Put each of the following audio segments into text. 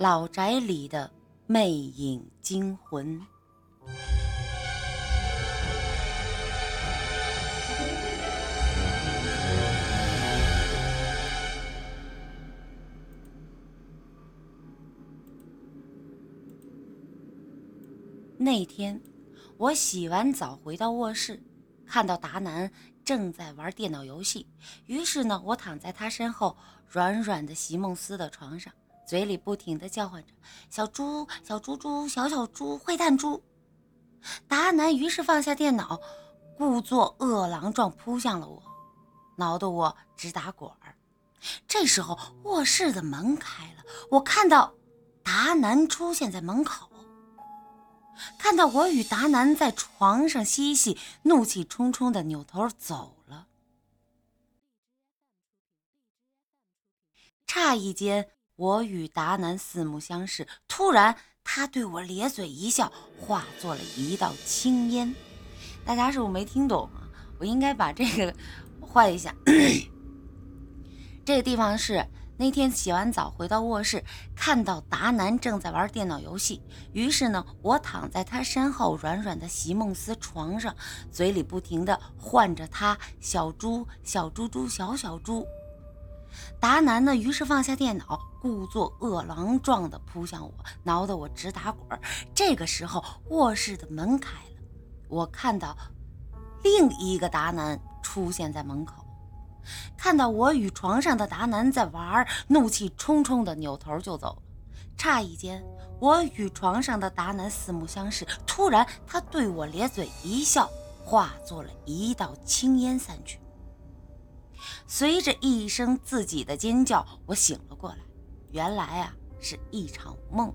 老宅里的魅影惊魂。那天，我洗完澡回到卧室，看到达南正在玩电脑游戏。于是呢，我躺在他身后软软的席梦思的床上，嘴里不停地叫唤着：“小猪，小猪猪，小小猪，坏蛋猪。”达南于是放下电脑，故作饿狼状扑向了我，挠得我直打滚儿。这时候，卧室的门开了，我看到达南出现在门口。看到我与达南在床上嬉戏，怒气冲冲的扭头走了。诧异间，我与达南四目相视，突然他对我咧嘴一笑，化作了一道青烟。大家是不是没听懂啊？我应该把这个换一下。这个地方是。那天洗完澡回到卧室，看到达南正在玩电脑游戏，于是呢，我躺在他身后软软的席梦思床上，嘴里不停地唤着他“小猪，小猪猪，小小猪”。达南呢，于是放下电脑，故作饿狼状地扑向我，挠得我直打滚。这个时候，卧室的门开了，我看到另一个达南出现在门口。看到我与床上的达南在玩，怒气冲冲的扭头就走了。诧异间，我与床上的达南四目相视，突然他对我咧嘴一笑，化作了一道青烟散去。随着一声自己的尖叫，我醒了过来。原来啊，是一场梦。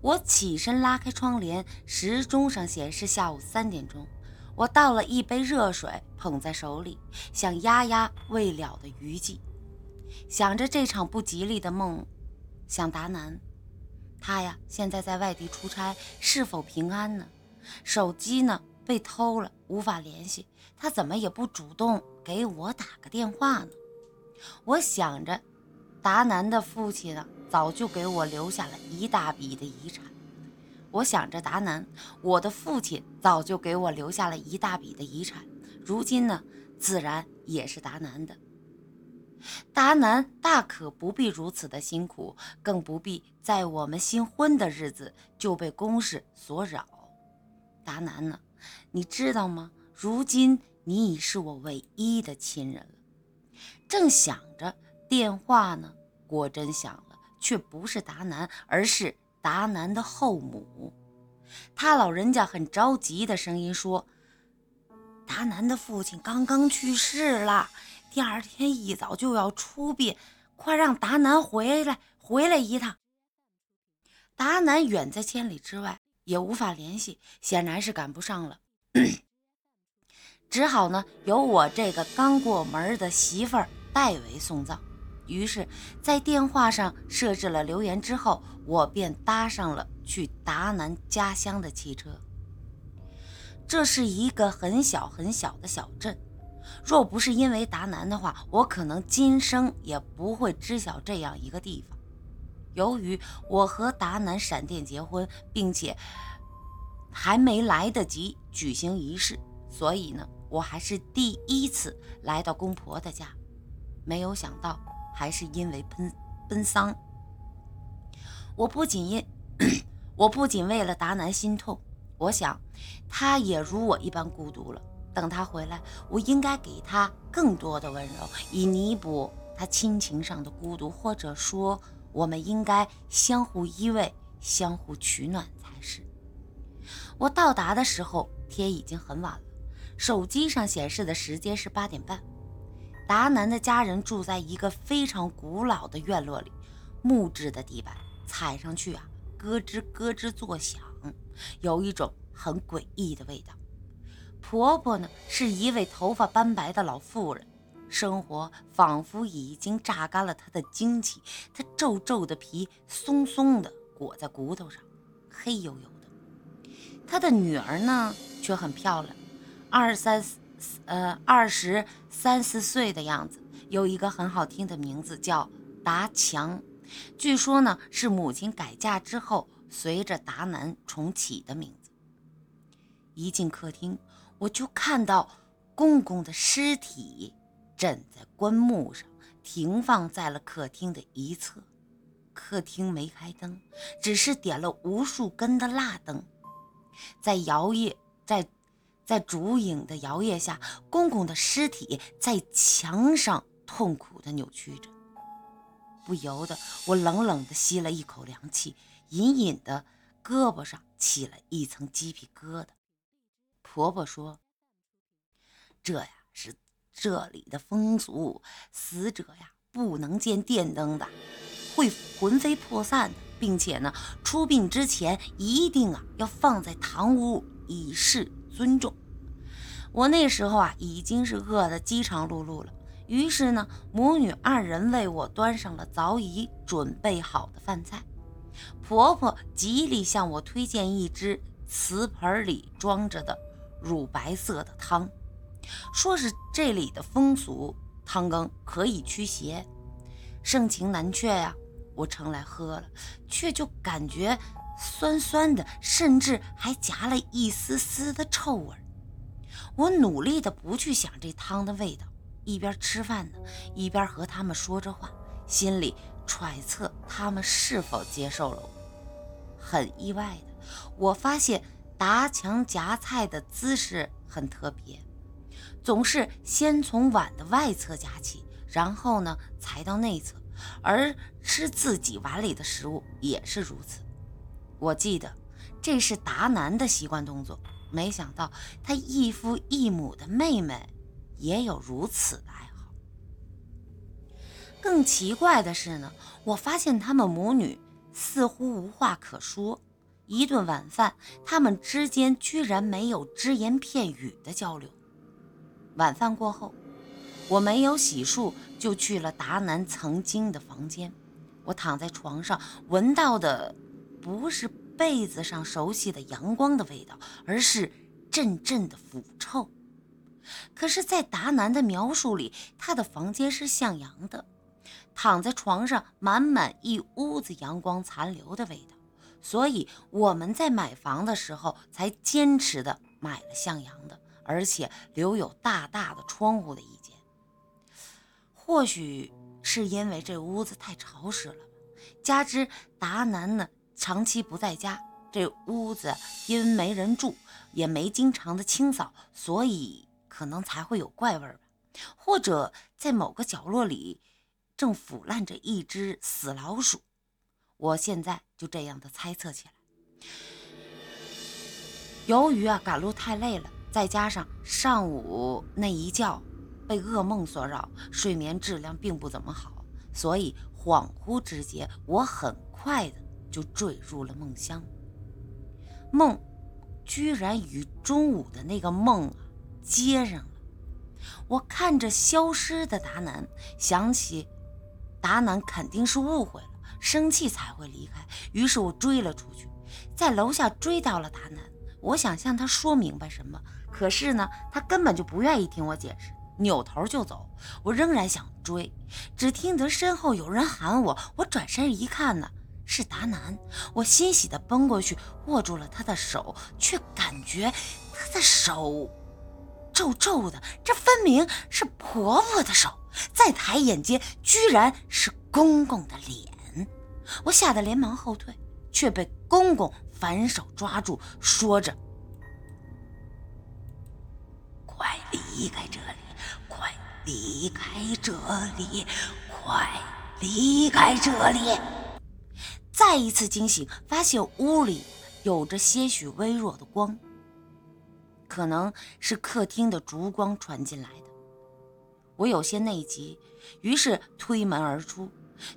我起身拉开窗帘，时钟上显示下午三点钟。我倒了一杯热水，捧在手里，想压压未了的余悸。想着这场不吉利的梦，想达南，他呀现在在外地出差，是否平安呢？手机呢被偷了，无法联系，他怎么也不主动给我打个电话呢？我想着，达南的父亲呢，早就给我留下了一大笔的遗产。我想着达南，我的父亲早就给我留下了一大笔的遗产，如今呢，自然也是达南的。达南大可不必如此的辛苦，更不必在我们新婚的日子就被公事所扰。达南呢，你知道吗？如今你已是我唯一的亲人了。正想着，电话呢，果真响了，却不是达南，而是。达南的后母，他老人家很着急的声音说：“达南的父亲刚刚去世了，第二天一早就要出殡，快让达南回来，回来一趟。”达南远在千里之外，也无法联系，显然是赶不上了，只好呢由我这个刚过门的媳妇儿代为送葬。于是，在电话上设置了留言之后，我便搭上了去达南家乡的汽车。这是一个很小很小的小镇，若不是因为达南的话，我可能今生也不会知晓这样一个地方。由于我和达南闪电结婚，并且还没来得及举行仪式，所以呢，我还是第一次来到公婆的家。没有想到。还是因为奔奔丧，我不仅因 我不仅为了达南心痛，我想他也如我一般孤独了。等他回来，我应该给他更多的温柔，以弥补他亲情上的孤独，或者说，我们应该相互依偎，相互取暖才是。我到达的时候，天已经很晚了，手机上显示的时间是八点半。达南的家人住在一个非常古老的院落里，木质的地板踩上去啊，咯吱咯吱作响，有一种很诡异的味道。婆婆呢是一位头发斑白的老妇人，生活仿佛已经榨干了她的精气，她皱皱的皮松松的裹在骨头上，黑黝黝的。她的女儿呢却很漂亮，二三。呃，二十三四岁的样子，有一个很好听的名字叫达强。据说呢是母亲改嫁之后随着达南重启的名字。一进客厅，我就看到公公的尸体枕在棺木上，停放在了客厅的一侧。客厅没开灯，只是点了无数根的蜡灯，在摇曳，在在烛影的摇曳下，公公的尸体在墙上痛苦的扭曲着。不由得我冷冷的吸了一口凉气，隐隐的胳膊上起了一层鸡皮疙瘩。婆婆说：“这呀是这里的风俗，死者呀不能见电灯的。”会魂飞魄散的，并且呢，出殡之前一定啊要放在堂屋以示尊重。我那时候啊已经是饿得饥肠辘辘了，于是呢，母女二人为我端上了早已准备好的饭菜。婆婆极力向我推荐一只瓷盆里装着的乳白色的汤，说是这里的风俗汤羹可以驱邪，盛情难却呀。我盛来喝了，却就感觉酸酸的，甚至还夹了一丝丝的臭味。我努力的不去想这汤的味道，一边吃饭呢，一边和他们说着话，心里揣测他们是否接受了我。很意外的，我发现达强夹菜的姿势很特别，总是先从碗的外侧夹起，然后呢才到内侧。而吃自己碗里的食物也是如此。我记得这是达南的习惯动作，没想到他异父异母的妹妹也有如此的爱好。更奇怪的是呢，我发现他们母女似乎无话可说，一顿晚饭，他们之间居然没有只言片语的交流。晚饭过后。我没有洗漱，就去了达南曾经的房间。我躺在床上，闻到的不是被子上熟悉的阳光的味道，而是阵阵的腐臭。可是，在达南的描述里，他的房间是向阳的，躺在床上，满满一屋子阳光残留的味道。所以我们在买房的时候，才坚持的买了向阳的，而且留有大大的窗户的一间。或许是因为这屋子太潮湿了，加之达南呢长期不在家，这屋子因没人住，也没经常的清扫，所以可能才会有怪味吧。或者在某个角落里正腐烂着一只死老鼠，我现在就这样的猜测起来。由于啊赶路太累了，再加上上午那一觉。被噩梦所扰，睡眠质量并不怎么好，所以恍惚之间，我很快的就坠入了梦乡。梦居然与中午的那个梦啊接上了。我看着消失的达南，想起达南肯定是误会了，生气才会离开。于是我追了出去，在楼下追到了达南。我想向他说明白什么，可是呢，他根本就不愿意听我解释。扭头就走，我仍然想追，只听得身后有人喊我。我转身一看呢，是达南。我欣喜地奔过去，握住了他的手，却感觉他的手皱皱的，这分明是婆婆的手。再抬眼间，居然是公公的脸。我吓得连忙后退，却被公公反手抓住，说着：“快离开这里！”快离开这里，快离开这里！再一次惊醒，发现屋里有着些许微弱的光，可能是客厅的烛光传进来的。我有些内急，于是推门而出，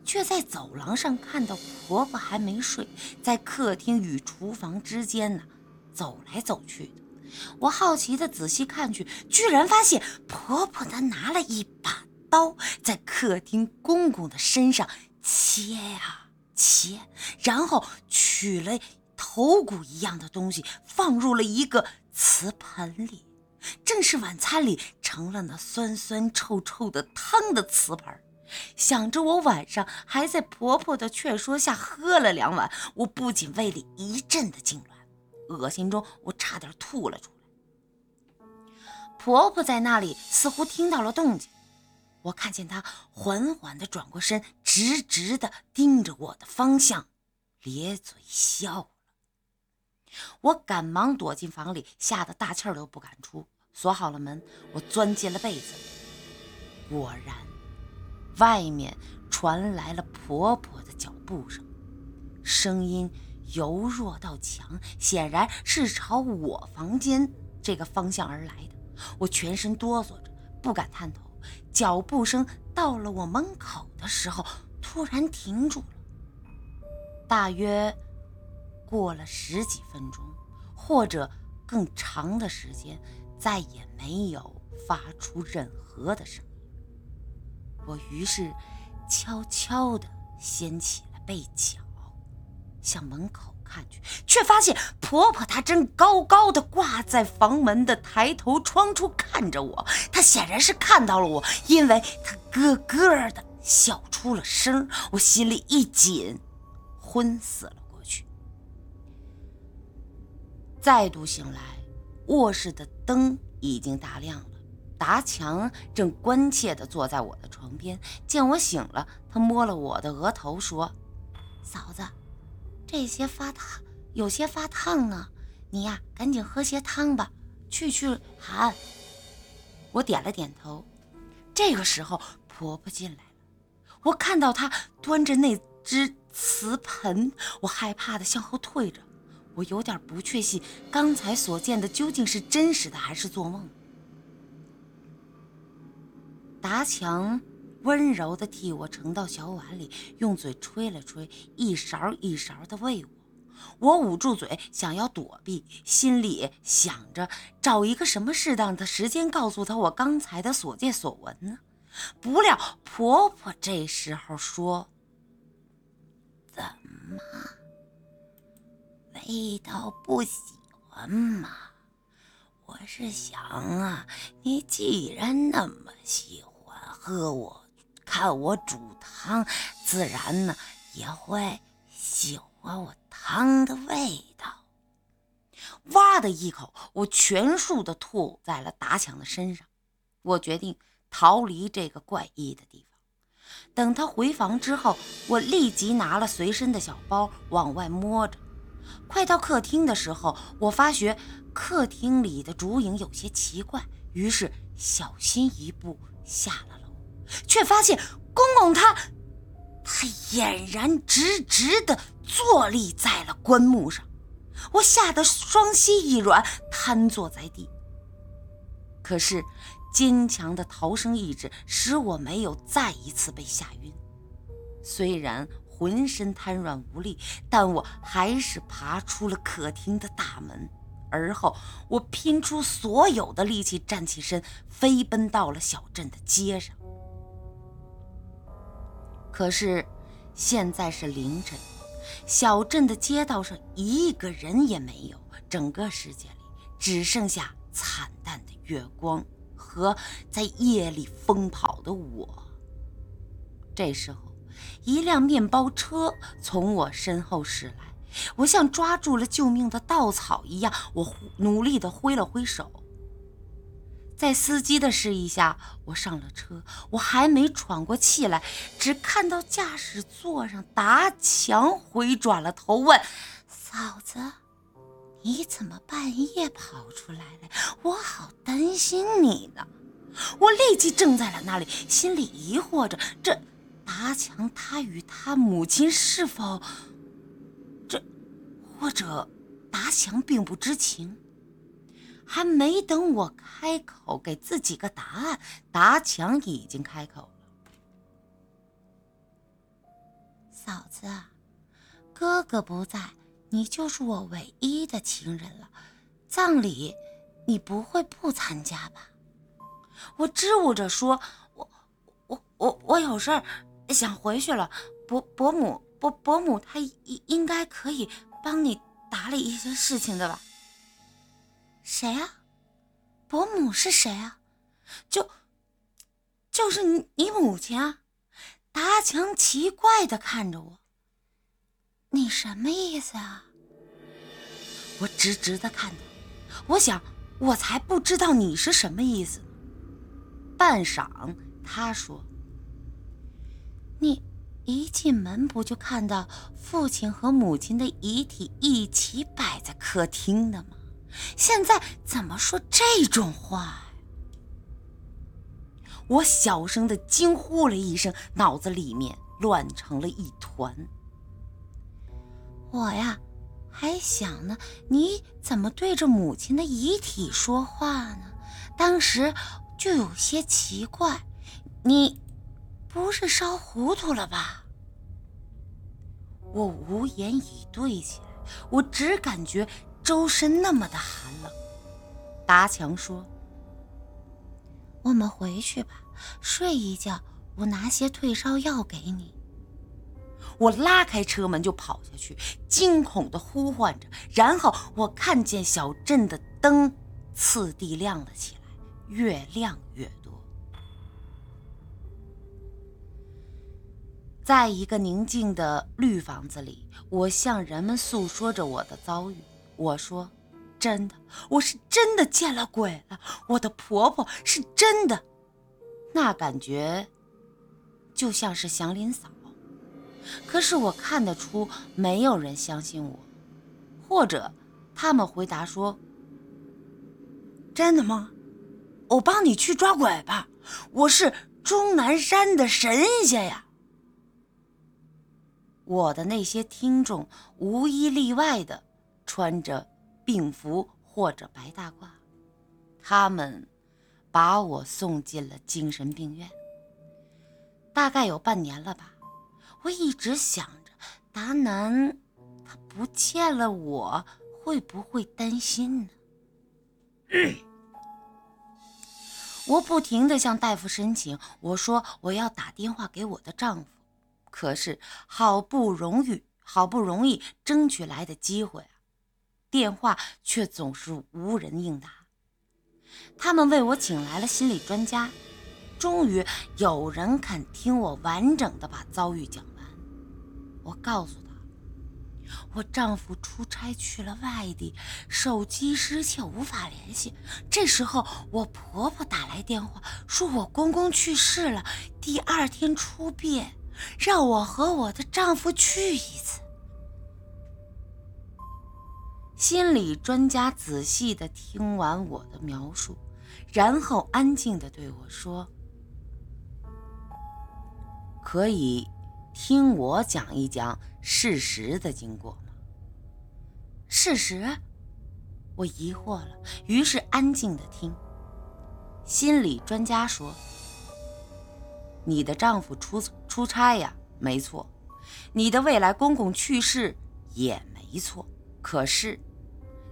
却在走廊上看到婆婆还没睡，在客厅与厨房之间呢走来走去的。我好奇的仔细看去，居然发现婆婆她拿了一把刀，在客厅公公的身上切呀切，然后取了头骨一样的东西，放入了一个瓷盆里，正是晚餐里盛了那酸酸臭臭的汤的瓷盆。想着我晚上还在婆婆的劝说下喝了两碗，我不仅胃里一阵的痉挛，恶心中我差点吐了出来。婆婆在那里似乎听到了动静，我看见她缓缓地转过身，直直地盯着我的方向，咧嘴笑了。我赶忙躲进房里，吓得大气儿都不敢出。锁好了门，我钻进了被子。果然，外面传来了婆婆的脚步声，声音由弱到强，显然是朝我房间这个方向而来的。我全身哆嗦着，不敢探头。脚步声到了我门口的时候，突然停住了。大约。过了十几分钟，或者更长的时间，再也没有发出任何的声。我于是悄悄地掀起了被角，向门口看去，却发现婆婆她正高高的挂在房门的抬头窗处看着我。她显然是看到了我，因为她咯咯的笑出了声。我心里一紧，昏死了过去。再度醒来，卧室的灯已经大亮了。达强正关切地坐在我的床边，见我醒了，他摸了我的额头，说：“嫂子，这些发烫，有些发烫呢。你呀，赶紧喝些汤吧，去去寒。”我点了点头。这个时候，婆婆进来了，我看到她端着那只瓷盆，我害怕地向后退着。我有点不确信，刚才所见的究竟是真实的还是做梦。达强温柔地替我盛到小碗里，用嘴吹了吹，一勺一勺地喂我。我捂住嘴，想要躲避，心里想着找一个什么适当的时间告诉他我刚才的所见所闻呢？不料婆婆这时候说：“怎么？”味道不喜欢吗？我是想啊，你既然那么喜欢喝我看我煮汤，自然呢也会喜欢我汤的味道。哇的一口，我全数的吐在了达强的身上。我决定逃离这个怪异的地方。等他回房之后，我立即拿了随身的小包往外摸着。快到客厅的时候，我发觉客厅里的烛影有些奇怪，于是小心一步下了，却发现公公他，他俨然直直地坐立在了棺木上。我吓得双膝一软，瘫坐在地。可是坚强的逃生意志使我没有再一次被吓晕，虽然。浑身瘫软无力，但我还是爬出了客厅的大门。而后，我拼出所有的力气站起身，飞奔到了小镇的街上。可是，现在是凌晨，小镇的街道上一个人也没有，整个世界里只剩下惨淡的月光和在夜里疯跑的我。这时候。一辆面包车从我身后驶来，我像抓住了救命的稻草一样，我努力地挥了挥手。在司机的示意下，我上了车。我还没喘过气来，只看到驾驶座上达强回转了头，问：“嫂子，你怎么半夜跑出来了？我好担心你呢。”我立即怔在了那里，心里疑惑着：这……达强，他与他母亲是否这，或者达强并不知情？还没等我开口给自己个答案，达强已经开口了：“嫂子，哥哥不在，你就是我唯一的亲人了。葬礼你不会不参加吧？”我支吾着说：“我、我、我、我有事儿。”想回去了，伯伯母伯伯母她应应该可以帮你打理一些事情的吧？谁啊？伯母是谁啊？就就是你你母亲啊？达强奇怪的看着我：“你什么意思啊？”我直直的看他，我想，我才不知道你是什么意思。半晌，他说：“你一进门不就看到父亲和母亲的遗体一起摆在客厅的吗？现在怎么说这种话？”我小声的惊呼了一声，脑子里面乱成了一团。我呀。还想呢，你怎么对着母亲的遗体说话呢？当时就有些奇怪，你不是烧糊涂了吧？我无言以对起来，我只感觉周身那么的寒冷。达强说：“我们回去吧，睡一觉，我拿些退烧药给你。”我拉开车门就跑下去，惊恐的呼唤着。然后我看见小镇的灯次第亮了起来，越亮越多。在一个宁静的绿房子里，我向人们诉说着我的遭遇。我说：“真的，我是真的见了鬼了。我的婆婆是真的，那感觉就像是祥林嫂。”可是我看得出，没有人相信我，或者他们回答说：“真的吗？我帮你去抓鬼吧，我是终南山的神仙呀。”我的那些听众无一例外的穿着病服或者白大褂，他们把我送进了精神病院，大概有半年了吧。我一直想着，达南他不见了，我会不会担心呢？我不停地向大夫申请，我说我要打电话给我的丈夫，可是好不容易、好不容易争取来的机会啊，电话却总是无人应答。他们为我请来了心理专家。终于有人肯听我完整的把遭遇讲完。我告诉他，我丈夫出差去了外地，手机失窃，无法联系。这时候，我婆婆打来电话，说我公公去世了，第二天出殡，让我和我的丈夫去一次。心理专家仔细的听完我的描述，然后安静的对我说。可以听我讲一讲事实的经过吗？事实？我疑惑了，于是安静的听。心理专家说：“你的丈夫出出差呀，没错；你的未来公公去世也没错。可是，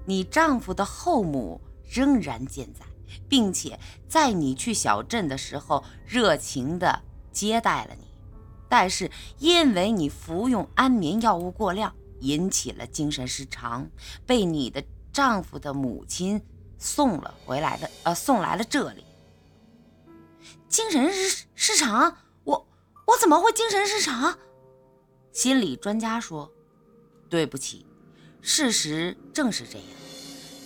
你丈夫的后母仍然健在，并且在你去小镇的时候，热情的接待了你。”但是因为你服用安眠药物过量，引起了精神失常，被你的丈夫的母亲送了回来的，呃，送来了这里。精神失失常？我我怎么会精神失常？心理专家说：“对不起，事实正是这样。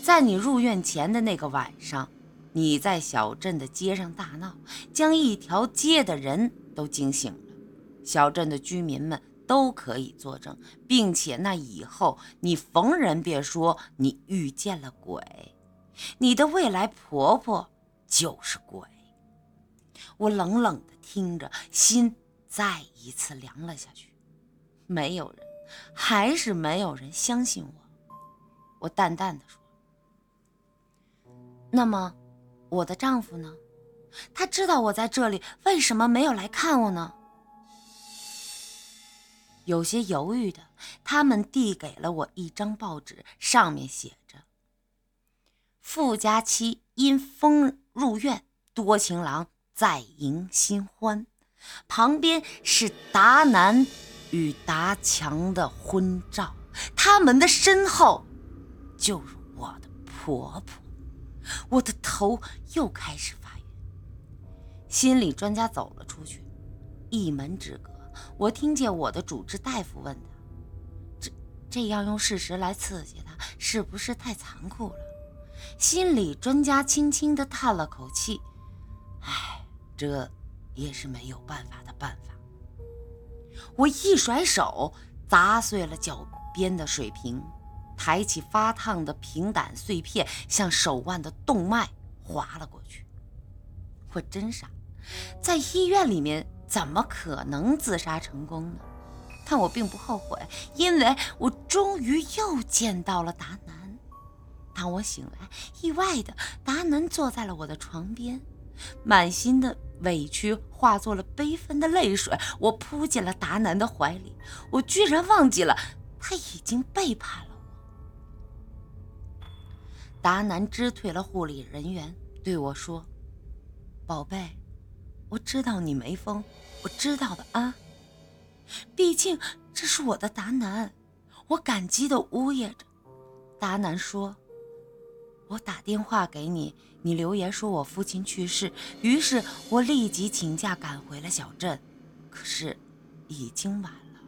在你入院前的那个晚上，你在小镇的街上大闹，将一条街的人都惊醒了。”小镇的居民们都可以作证，并且那以后你逢人别说你遇见了鬼，你的未来婆婆就是鬼。我冷冷地听着，心再一次凉了下去。没有人，还是没有人相信我。我淡淡的说：“那么，我的丈夫呢？他知道我在这里，为什么没有来看我呢？”有些犹豫的，他们递给了我一张报纸，上面写着：“富家妻因风入院，多情郎再迎新欢。”旁边是达南与达强的婚照，他们的身后就是我的婆婆。我的头又开始发晕。心理专家走了出去。一门之隔。我听见我的主治大夫问他：“这这样用事实来刺激他，是不是太残酷了？”心理专家轻轻地叹了口气：“唉，这也是没有办法的办法。”我一甩手，砸碎了脚边的水瓶，抬起发烫的平胆碎片，向手腕的动脉划了过去。我真傻，在医院里面怎么可能自杀成功呢？但我并不后悔，因为我终于又见到了达南。当我醒来，意外的达南坐在了我的床边，满心的委屈化作了悲愤的泪水。我扑进了达南的怀里，我居然忘记了他已经背叛了。达南支退了护理人员，对我说。宝贝，我知道你没疯，我知道的啊。毕竟这是我的达南，我感激的呜咽着。达南说：“我打电话给你，你留言说我父亲去世，于是我立即请假赶回了小镇。可是已经晚了，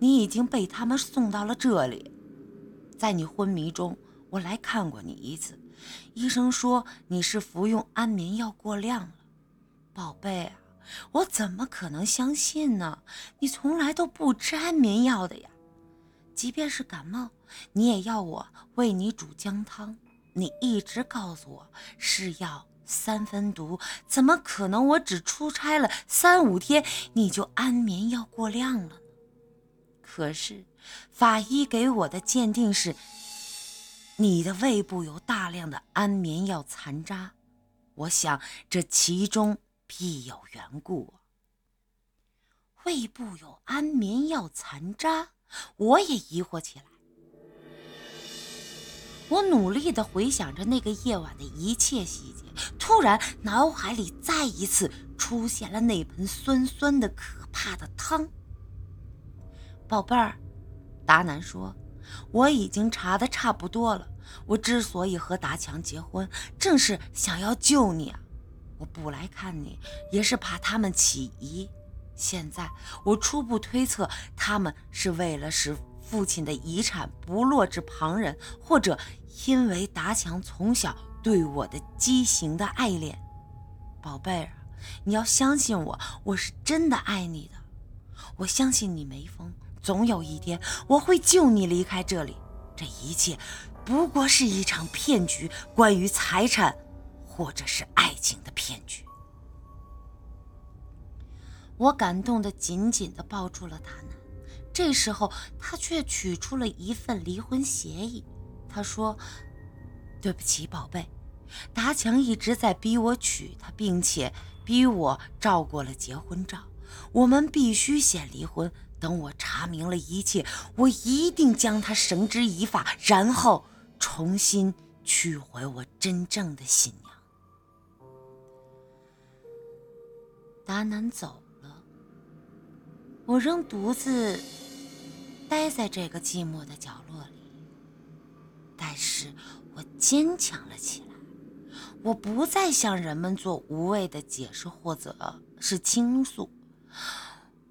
你已经被他们送到了这里。在你昏迷中，我来看过你一次，医生说你是服用安眠药过量了。”宝贝啊，我怎么可能相信呢？你从来都不吃安眠药的呀，即便是感冒，你也要我为你煮姜汤。你一直告诉我是药三分毒，怎么可能我只出差了三五天，你就安眠药过量了呢？可是法医给我的鉴定是，你的胃部有大量的安眠药残渣。我想这其中。必有缘故。胃部有安眠药残渣，我也疑惑起来。我努力的回想着那个夜晚的一切细节，突然脑海里再一次出现了那盆酸酸的、可怕的汤。宝贝儿，达南说：“我已经查的差不多了。我之所以和达强结婚，正是想要救你啊。”我不来看你，也是怕他们起疑。现在我初步推测，他们是为了使父亲的遗产不落至旁人，或者因为达强从小对我的畸形的爱恋。宝贝儿，你要相信我，我是真的爱你的。我相信你没疯，总有一天我会救你离开这里。这一切不过是一场骗局，关于财产。或者是爱情的骗局，我感动的紧紧的抱住了达南。这时候，他却取出了一份离婚协议。他说：“对不起，宝贝，达强一直在逼我娶她，并且逼我照过了结婚照。我们必须先离婚。等我查明了一切，我一定将他绳之以法，然后重新娶回我真正的新娘。”达南走了，我仍独自待在这个寂寞的角落里。但是我坚强了起来，我不再向人们做无谓的解释或者是倾诉。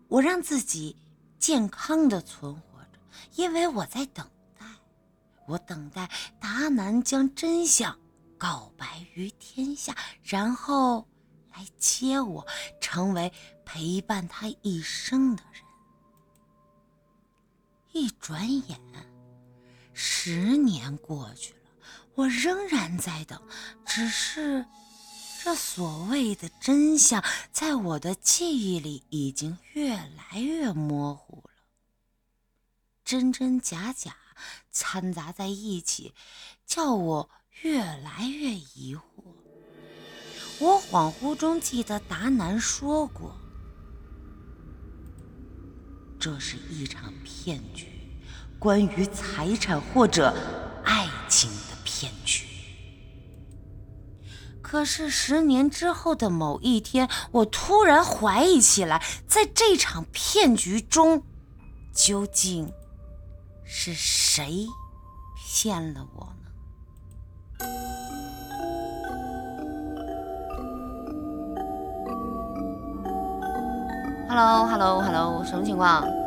我让自己健康的存活着，因为我在等待，我等待达南将真相告白于天下，然后。来接我，成为陪伴他一生的人。一转眼，十年过去了，我仍然在等。只是，这所谓的真相，在我的记忆里已经越来越模糊了，真真假假掺杂在一起，叫我越来越疑惑。我恍惚中记得达南说过，这是一场骗局，关于财产或者爱情的骗局。可是十年之后的某一天，我突然怀疑起来，在这场骗局中，究竟是谁骗了我？呢 Hello，Hello，Hello，什么情况？